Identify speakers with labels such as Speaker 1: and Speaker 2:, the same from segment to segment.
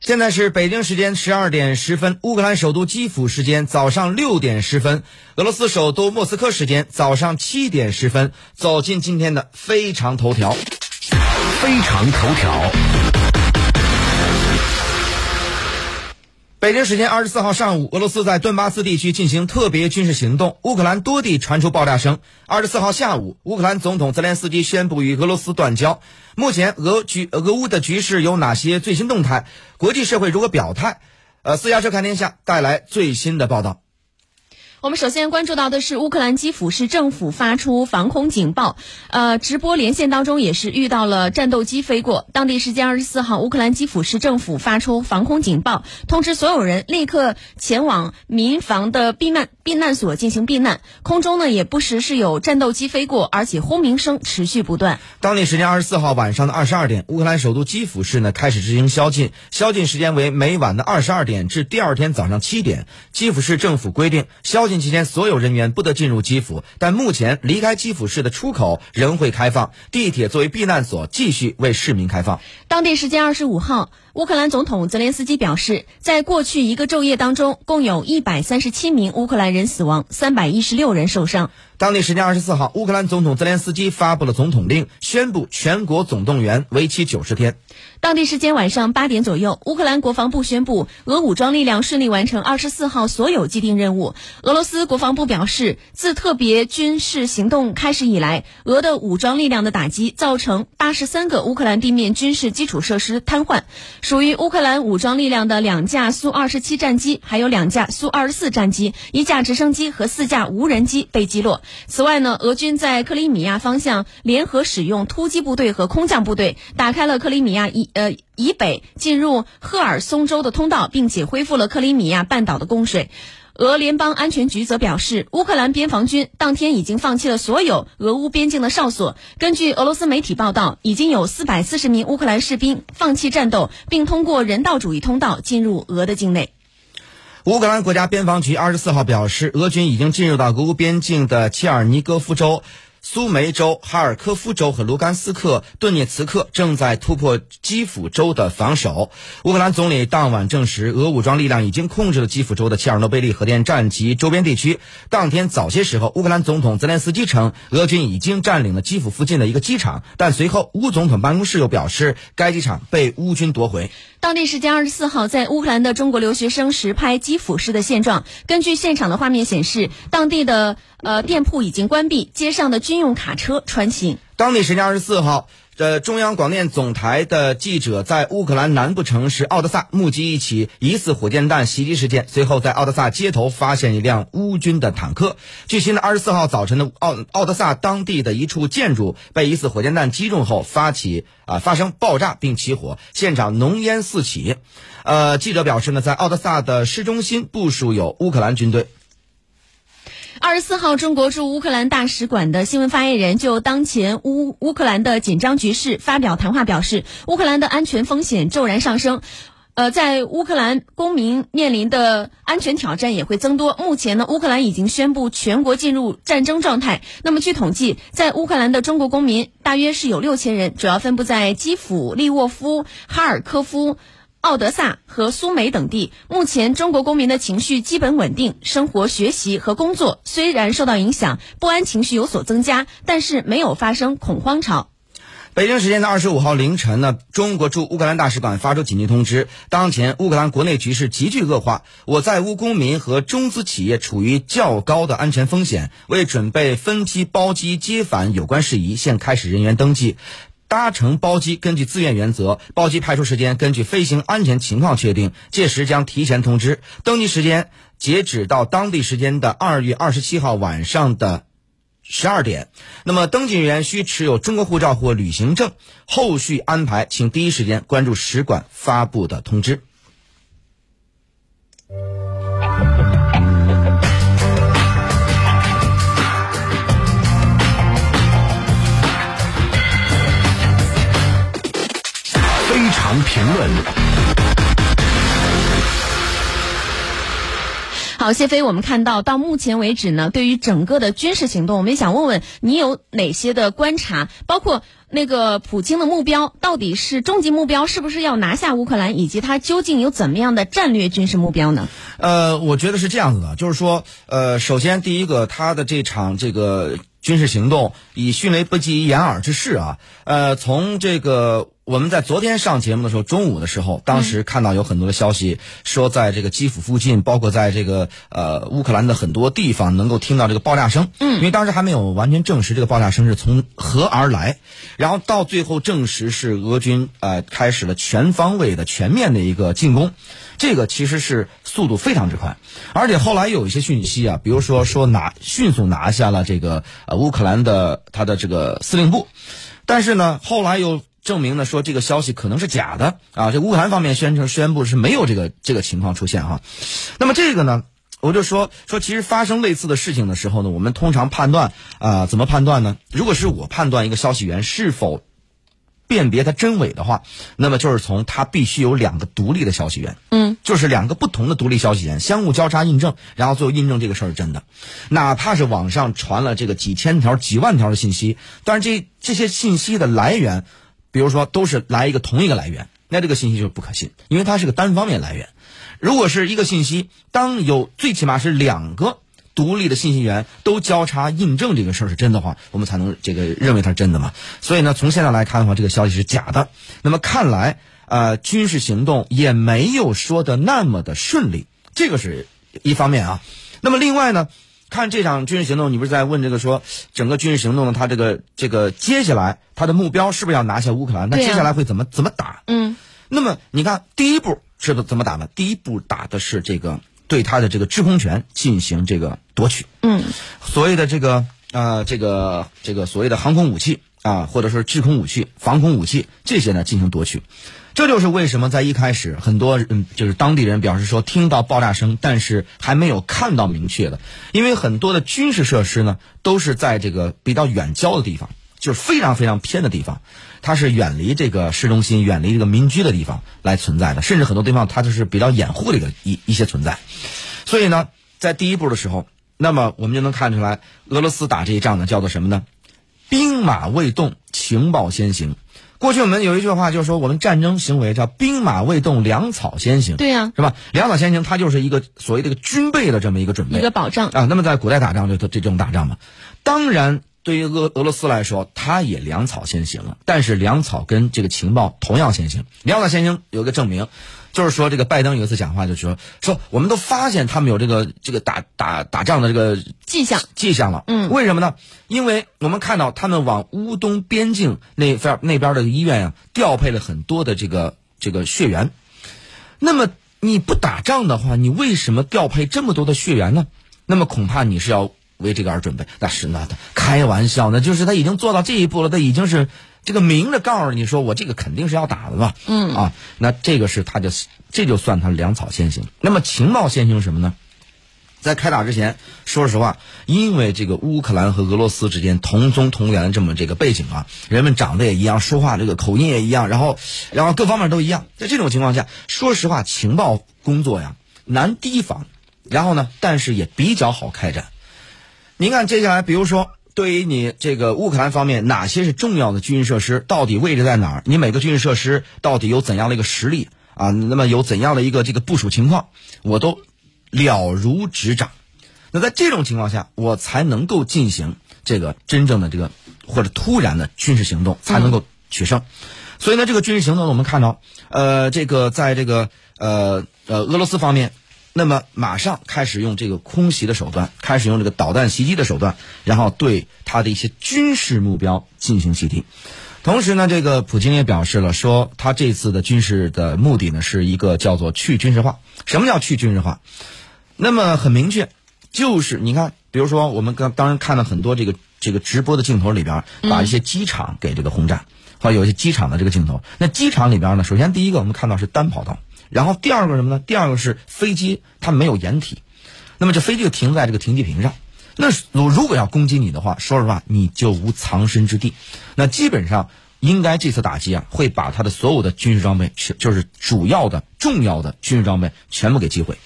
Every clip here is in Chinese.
Speaker 1: 现在是北京时间十二点十分，乌克兰首都基辅时间早上六点十分，俄罗斯首都莫斯科时间早上七点十分。走进今天的非常头条，
Speaker 2: 非常头条。
Speaker 1: 北京时间二十四号上午，俄罗斯在顿巴斯地区进行特别军事行动，乌克兰多地传出爆炸声。二十四号下午，乌克兰总统泽连斯基宣布与俄罗斯断交。目前，俄局俄乌的局势有哪些最新动态？国际社会如何表态？呃，私家车看天下带来最新的报道。
Speaker 3: 我们首先关注到的是乌克兰基辅市政府发出防空警报，呃，直播连线当中也是遇到了战斗机飞过。当地时间二十四号，乌克兰基辅市政府发出防空警报，通知所有人立刻前往民房的避难避难所进行避难。空中呢也不时是有战斗机飞过，而且轰鸣声持续不断。
Speaker 1: 当地时间二十四号晚上的二十二点，乌克兰首都基辅市呢开始执行宵禁，宵禁时间为每晚的二十二点至第二天早上七点。基辅市政府规定宵禁。期间，所有人员不得进入基辅，但目前离开基辅市的出口仍会开放。地铁作为避难所，继续为市民开放。
Speaker 3: 当地时间二十五号。乌克兰总统泽连斯基表示，在过去一个昼夜当中，共有一百三十七名乌克兰人死亡，三百一十六人受伤。
Speaker 1: 当地时间二十四号，乌克兰总统泽连斯基发布了总统令，宣布全国总动员，为期九十天。
Speaker 3: 当地时间晚上八点左右，乌克兰国防部宣布，俄武装力量顺利完成二十四号所有既定任务。俄罗斯国防部表示，自特别军事行动开始以来，俄的武装力量的打击造成八十三个乌克兰地面军事基础设施瘫痪。属于乌克兰武装力量的两架苏二十七战机，还有两架苏二十四战机，一架直升机和四架无人机被击落。此外呢，俄军在克里米亚方向联合使用突击部队和空降部队，打开了克里米亚以呃以北进入赫尔松州的通道，并且恢复了克里米亚半岛的供水。俄联邦安全局则表示，乌克兰边防军当天已经放弃了所有俄乌边境的哨所。根据俄罗斯媒体报道，已经有四百四十名乌克兰士兵放弃战斗，并通过人道主义通道进入俄的境内。
Speaker 1: 乌克兰国家边防局二十四号表示，俄军已经进入到俄乌边境的切尔尼戈夫州。苏梅州、哈尔科夫州和卢甘斯克、顿涅茨克正在突破基辅州的防守。乌克兰总理当晚证实，俄武装力量已经控制了基辅州的切尔诺贝利核电站及周边地区。当天早些时候，乌克兰总统泽连斯基称，俄军已经占领了基辅附近的一个机场，但随后乌总统办公室又表示，该机场被乌军夺回。
Speaker 3: 当地时间二十四号，在乌克兰的中国留学生实拍基辅市的现状。根据现场的画面显示，当地的呃店铺已经关闭，街上的军用卡车穿行。
Speaker 1: 当地时间二十四号。这，中央广电总台的记者在乌克兰南部城市奥德萨目击一起疑似火箭弹袭击事件。随后，在奥德萨街头发现一辆乌军的坦克。据悉呢，二十四号早晨的奥奥德萨当地的一处建筑被疑似火箭弹击中后发起啊发生爆炸并起火，现场浓烟四起。呃，记者表示呢，在奥德萨的市中心部署有乌克兰军队。
Speaker 3: 二十四号，中国驻乌克兰大使馆的新闻发言人就当前乌乌克兰的紧张局势发表谈话，表示乌克兰的安全风险骤然上升，呃，在乌克兰公民面临的安全挑战也会增多。目前呢，乌克兰已经宣布全国进入战争状态。那么，据统计，在乌克兰的中国公民大约是有六千人，主要分布在基辅、利沃夫、哈尔科夫。奥德萨和苏梅等地，目前中国公民的情绪基本稳定，生活、学习和工作虽然受到影响，不安情绪有所增加，但是没有发生恐慌潮。
Speaker 1: 北京时间的二十五号凌晨呢，中国驻乌克兰大使馆发出紧急通知，当前乌克兰国内局势急剧恶化，我在乌公民和中资企业处于较高的安全风险，为准备分批包机接返有关事宜，现开始人员登记。搭乘包机根据自愿原则，包机派出时间根据飞行安全情况确定，届时将提前通知。登机时间截止到当地时间的二月二十七号晚上的十二点。那么，登记人员需持有中国护照或旅行证。后续安排，请第一时间关注使馆发布的通知。
Speaker 3: 好。谢飞，我们看到到目前为止呢，对于整个的军事行动，我们也想问问你有哪些的观察，包括那个普京的目标到底是终极目标，是不是要拿下乌克兰，以及他究竟有怎么样的战略军事目标呢？
Speaker 1: 呃，我觉得是这样子的，就是说，呃，首先第一个，他的这场这个军事行动以迅雷不及掩耳之势啊，呃，从这个我们在昨天上节目的时候，中午的时候，当时看到有很多的消息说，在这个基辅附近，包括在这个呃乌克兰的很多地方，能够听到这个爆炸声。嗯，因为当时还没有完全证实这个爆炸声是从何而来，然后到最后证实是俄军呃开始了全方位的、全面的一个进攻。这个其实是速度非常之快，而且后来有一些讯息啊，比如说说拿迅速拿下了这个呃乌克兰的他的这个司令部，但是呢，后来又证明呢说这个消息可能是假的啊，这乌克兰方面宣称宣布是没有这个这个情况出现哈。那么这个呢，我就说说其实发生类似的事情的时候呢，我们通常判断啊怎么判断呢？如果是我判断一个消息源是否。辨别它真伪的话，那么就是从它必须有两个独立的消息源，
Speaker 3: 嗯，
Speaker 1: 就是两个不同的独立消息源相互交叉印证，然后最后印证这个事儿是真的。哪怕是网上传了这个几千条、几万条的信息，但是这这些信息的来源，比如说都是来一个同一个来源，那这个信息就不可信，因为它是个单方面来源。如果是一个信息，当有最起码是两个。独立的信息源都交叉印证这个事儿是真的话，我们才能这个认为它是真的嘛。所以呢，从现在来看的话，这个消息是假的。那么看来，呃，军事行动也没有说的那么的顺利，这个是一方面啊。那么另外呢，看这场军事行动，你不是在问这个说整个军事行动它这个这个接下来它的目标是不是要拿下乌克兰？那接下来会怎么怎么打？
Speaker 3: 嗯。
Speaker 1: 那么你看，第一步是怎么打呢？第一步打的是这个。对他的这个制空权进行这个夺取，
Speaker 3: 嗯，
Speaker 1: 所谓的这个呃这个这个所谓的航空武器啊，或者说制空武器、防空武器这些呢进行夺取，这就是为什么在一开始很多嗯就是当地人表示说听到爆炸声，但是还没有看到明确的，因为很多的军事设施呢都是在这个比较远郊的地方。就是非常非常偏的地方，它是远离这个市中心、远离这个民居的地方来存在的，甚至很多地方它就是比较掩护的一个一一些存在。所以呢，在第一步的时候，那么我们就能看出来，俄罗斯打这一仗呢，叫做什么呢？兵马未动，情报先行。过去我们有一句话，就是说我们战争行为叫兵马未动，粮草先行。
Speaker 3: 对呀，
Speaker 1: 是吧？粮草先行，它就是一个所谓这个军备的这么一个准备，
Speaker 3: 一个保障
Speaker 1: 啊。那么在古代打仗就这这种打仗嘛，当然。对于俄俄罗斯来说，他也粮草先行了，但是粮草跟这个情报同样先行。粮草先行有一个证明，就是说这个拜登有一次讲话就说说我们都发现他们有这个这个打打打仗的这个
Speaker 3: 迹象
Speaker 1: 迹象了。
Speaker 3: 嗯，
Speaker 1: 为什么呢？因为我们看到他们往乌东边境那边那边的医院呀调配了很多的这个这个血源。那么你不打仗的话，你为什么调配这么多的血源呢？那么恐怕你是要。为这个而准备，那是那他开玩笑，那就是他已经做到这一步了，他已经是这个明着告诉你说，我这个肯定是要打的吧？
Speaker 3: 嗯
Speaker 1: 啊，那这个是他就这就算他粮草先行。那么情报先行什么呢？在开打之前，说实话，因为这个乌克兰和俄罗斯之间同宗同源这么这个背景啊，人们长得也一样，说话这个口音也一样，然后然后各方面都一样，在这种情况下，说实话，情报工作呀难提防，然后呢，但是也比较好开展。您看，接下来，比如说，对于你这个乌克兰方面，哪些是重要的军事设施，到底位置在哪儿？你每个军事设施到底有怎样的一个实力啊？那么有怎样的一个这个部署情况，我都了如指掌。那在这种情况下，我才能够进行这个真正的这个或者突然的军事行动，才能够取胜。所以呢，这个军事行动，我们看到，呃，这个在这个呃呃俄罗斯方面。那么马上开始用这个空袭的手段，开始用这个导弹袭击的手段，然后对他的一些军事目标进行袭击。同时呢，这个普京也表示了，说他这次的军事的目的呢，是一个叫做去军事化。什么叫去军事化？那么很明确，就是你看，比如说我们刚当然看到很多这个这个直播的镜头里边，把一些机场给这个轰炸，或有一些机场的这个镜头。那机场里边呢，首先第一个我们看到是单跑道。然后第二个什么呢？第二个是飞机，它没有掩体，那么这飞机就停在这个停机坪上。那如如果要攻击你的话，说实话，你就无藏身之地。那基本上应该这次打击啊，会把他的所有的军事装备，就是主要的、重要的军事装备全部给击毁。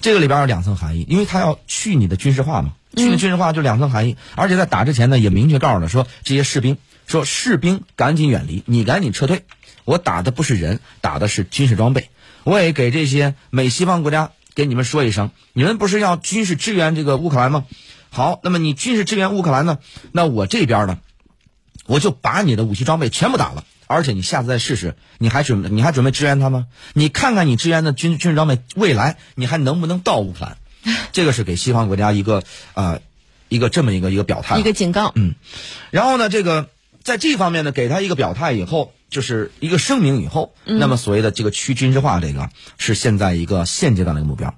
Speaker 1: 这个里边有两层含义，因为他要去你的军事化嘛，去你的军事化就两层含义，而且在打之前呢，也明确告诉了说这些士兵说士兵赶紧远离，你赶紧撤退，我打的不是人，打的是军事装备。我也给这些美西方国家给你们说一声，你们不是要军事支援这个乌克兰吗？好，那么你军事支援乌克兰呢？那我这边呢，我就把你的武器装备全部打了，而且你下次再试试，你还准你还准备支援他吗？你看看你支援的军军事装备，未来你还能不能到乌克兰？这个是给西方国家一个啊、一个这么一个一个表态，
Speaker 3: 一个警告。
Speaker 1: 嗯，然后呢，这个在这方面呢，给他一个表态以后，就是一个声明以后，那么所谓的这个去军事化，这个是现在一个现阶段的一个目标。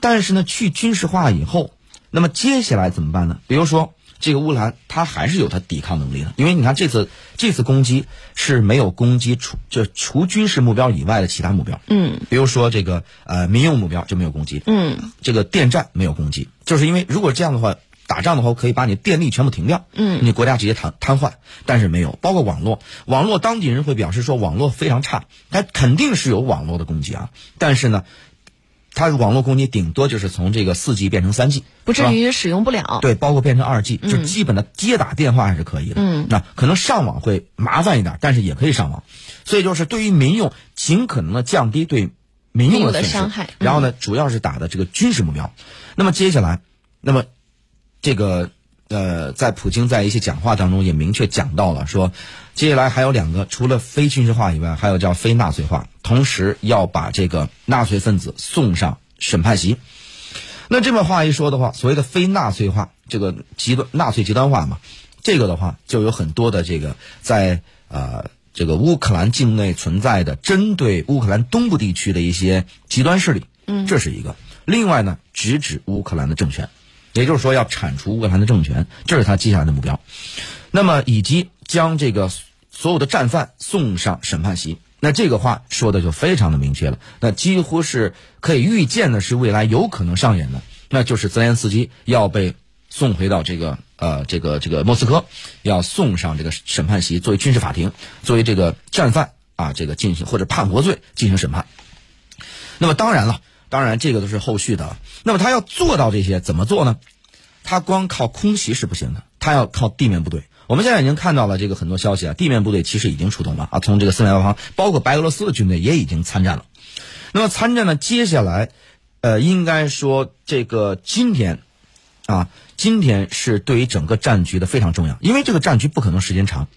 Speaker 1: 但是呢，去军事化以后，那么接下来怎么办呢？比如说，这个乌克兰它还是有它抵抗能力的，因为你看这次这次攻击是没有攻击除就除军事目标以外的其他目标，
Speaker 3: 嗯，
Speaker 1: 比如说这个呃民用目标就没有攻击，
Speaker 3: 嗯，
Speaker 1: 这个电站没有攻击，就是因为如果这样的话，打仗的话可以把你电力全部停掉，
Speaker 3: 嗯，
Speaker 1: 你国家直接瘫瘫痪，但是没有，包括网络，网络当地人会表示说网络非常差，它肯定是有网络的攻击啊，但是呢，它网络攻击顶多就是从这个四 G 变成三 G，
Speaker 3: 不至于使用不了。
Speaker 1: 对，包括变成二 G，就基本的接打电话还是可以的。
Speaker 3: 嗯
Speaker 1: 那可能上网会麻烦一点，但是也可以上网。所以就是对于民用，尽可能的降低对民
Speaker 3: 民用的
Speaker 1: 损失。
Speaker 3: 伤害嗯
Speaker 1: 然后呢，主要是打的这个军事目标。那么接下来，那么这个呃，在普京在一些讲话当中也明确讲到了，说接下来还有两个，除了非军事化以外，还有叫非纳粹化，同时要把这个纳粹分子送上审判席。那这么话一说的话，所谓的非纳粹化，这个极端纳粹极端化嘛，这个的话就有很多的这个在呃这个乌克兰境内存在的针对乌克兰东部地区的一些极端势力，嗯，这是一个。另外呢，直指乌克兰的政权，也就是说要铲除乌克兰的政权，这是他接下来的目标。那么以及将这个所有的战犯送上审判席。那这个话说的就非常的明确了，那几乎是可以预见的是未来有可能上演的，那就是泽连斯基要被送回到这个呃这个这个莫斯科，要送上这个审判席，作为军事法庭，作为这个战犯啊这个进行或者叛国罪进行审判。那么当然了，当然这个都是后续的。那么他要做到这些，怎么做呢？他光靠空袭是不行的，他要靠地面部队。我们现在已经看到了这个很多消息啊，地面部队其实已经出动了啊，从这个四面八方，包括白俄罗斯的军队也已经参战了。那么参战呢，接下来，呃，应该说这个今天，啊，今天是对于整个战局的非常重要，因为这个战局不可能时间长。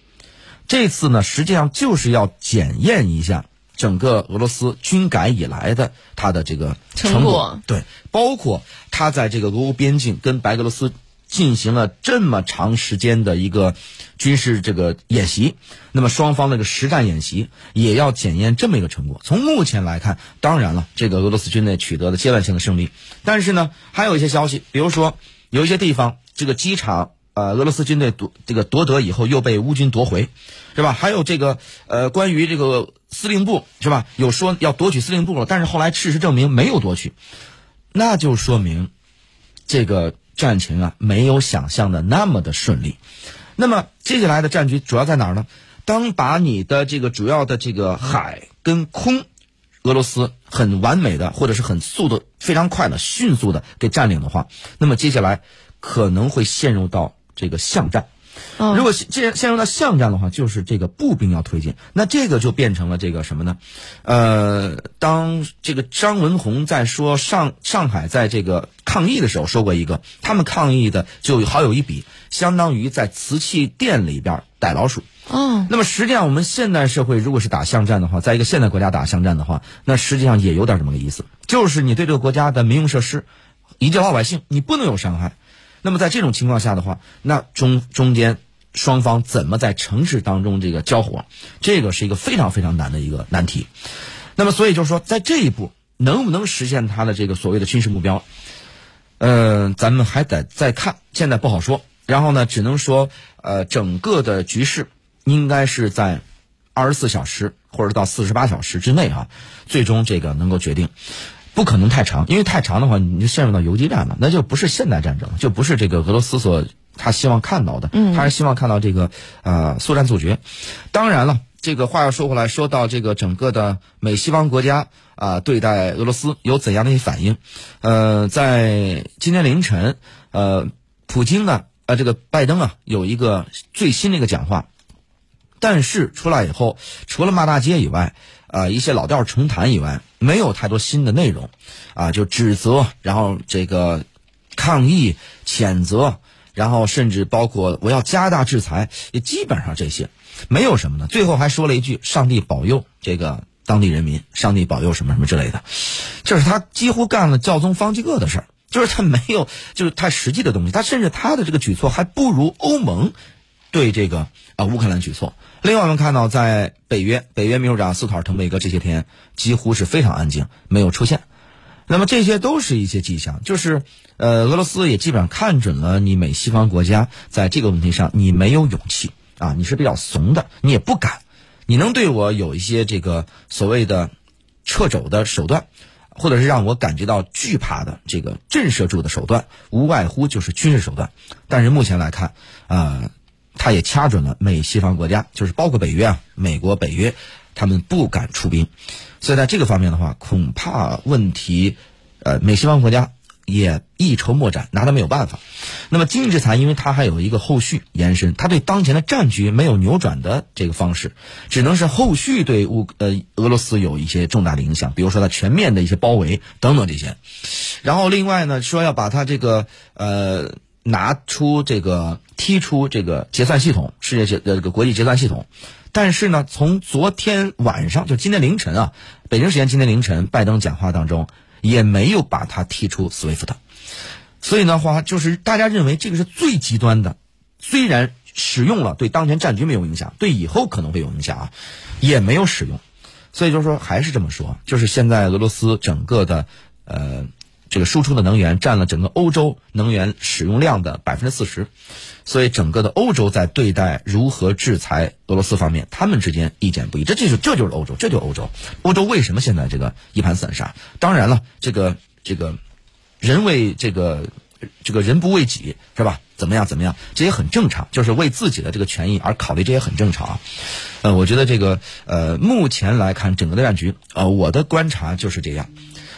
Speaker 1: 这次呢，实际上就是要检验一下整个俄罗斯军改以来的它的这个成
Speaker 3: 成果
Speaker 1: 对，包括他在这个俄乌边境跟白俄罗斯进行了这么长时间的一个军事这个演习，那么双方那个实战演习也要检验这么一个成果。从目前来看，当然了，这个俄罗斯军队取得了阶段性的胜利，但是呢，还有一些消息，比如说有一些地方这个机场。呃，俄罗斯军队夺这个夺得以后又被乌军夺回，是吧？还有这个呃，关于这个司令部是吧？有说要夺取司令部了，但是后来事实证明没有夺取，那就说明这个战情啊没有想象的那么的顺利。那么接下来的战局主要在哪儿呢？当把你的这个主要的这个海跟空，俄罗斯很完美的或者是很速度非常快的、迅速的给占领的话，那么接下来可能会陷入到这个巷战。
Speaker 3: 哦
Speaker 1: 如果陷陷陷入到巷战的话，就是这个步兵要推进，那这个就变成了这个什么呢？呃，当这个张文宏在说上上海在这个抗议的时候说过一个，他们抗议的就好有一笔，相当于在瓷器店里边逮老鼠。
Speaker 3: 哦，
Speaker 1: 那么实际上，我们现代社会如果是打巷战的话，在一个现代国家打巷战的话，那实际上也有点这么个意思，就是你对这个国家的民用设施以及老百姓，你不能有伤害。那么在这种情况下的话，那中中间双方怎么在城市当中这个交火，这个是一个非常非常难的一个难题。那么所以就是说，在这一步能不能实现他的这个所谓的军事目标，呃，咱们还得再看，现在不好说。然后呢，只能说，呃，整个的局势应该是在二十四小时或者到四十八小时之内啊，最终这个能够决定。不可能太长，因为太长的话，你就陷入到游击战了，那就不是现代战争，就不是这个俄罗斯所他希望看到的，他是希望看到这个呃速战速决。当然了，这个话要说回来，说到这个整个的美西方国家啊，对待俄罗斯有怎样的一些反应？呃，在今天凌晨，呃，普京呢，呃，这个拜登啊，有一个最新的一个讲话，但是出来以后，除了骂大街以外，啊，一些老调重弹以外，没有太多新的内容，啊，就指责，然后这个抗议、谴责，然后甚至包括我要加大制裁，也基本上这些。没有什么呢，最后还说了一句“上帝保佑这个当地人民”，“上帝保佑什么什么之类的”，就是他几乎干了教宗方济各的事儿，就是他没有就是太实际的东西，他甚至他的这个举措还不如欧盟对这个啊乌克兰举措。另外，我们看到在北约，北约秘书长斯托尔滕贝格这些天几乎是非常安静，没有出现。那么这些都是一些迹象，就是呃俄罗斯也基本上看准了你美西方国家在这个问题上你没有勇气。啊，你是比较怂的，你也不敢，你能对我有一些这个所谓的掣肘的手段，或者是让我感觉到惧怕的这个震慑住的手段，无外乎就是军事手段。但是目前来看，啊，他也掐准了美西方国家，就是包括北约啊，美国、北约，他们不敢出兵，所以在这个方面的话，恐怕问题，呃，美西方国家。也一筹莫展，拿他没有办法。那么经济制裁，因为它还有一个后续延伸，它对当前的战局没有扭转的这个方式，只能是后续对乌呃俄罗斯有一些重大的影响，比如说它全面的一些包围等等这些。然后另外呢，说要把它这个呃拿出这个踢出这个结算系统，世界结这个国际结算系统。但是呢，从昨天晚上就今天凌晨啊，北京时间今天凌晨，拜登讲话当中。也没有把他踢出 SWIFT，所以的话，就是大家认为这个是最极端的。虽然使用了对当前战局没有影响，对以后可能会有影响啊，也没有使用。所以就是说，还是这么说，就是现在俄罗斯整个的呃这个输出的能源占了整个欧洲能源使用量的百分之四十。所以整个的欧洲在对待如何制裁俄罗斯方面，他们之间意见不一。这就是这就是欧洲，这就是欧洲。欧洲为什么现在这个一盘散沙？当然了，这个这个人为这个这个人不为己是吧？怎么样怎么样？这也很正常，就是为自己的这个权益而考虑，这也很正常。呃，我觉得这个呃，目前来看整个的战局，呃，我的观察就是这样。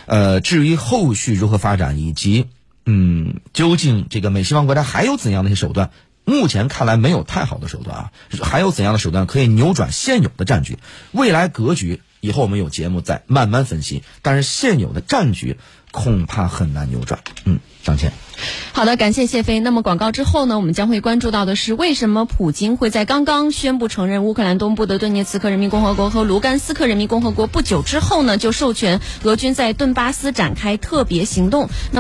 Speaker 1: 呃，至于后续如何发展，以及。嗯，究竟这个美西方国家还有怎样的一些手段？目前看来没有太好的手段啊，还有怎样的手段可以扭转现有的战局？未来格局以后我们有节目再慢慢分析。但是现有的战局恐怕很难扭转。嗯，上线。
Speaker 3: 好的，感谢谢飞。那么广告之后呢，我们将会关注到的是，为什么普京会在刚刚宣布承认乌克兰东部的顿涅茨克人民共和国和卢甘斯克人民共和国不久之后呢，就授权俄军在顿巴斯展开特别行动？那。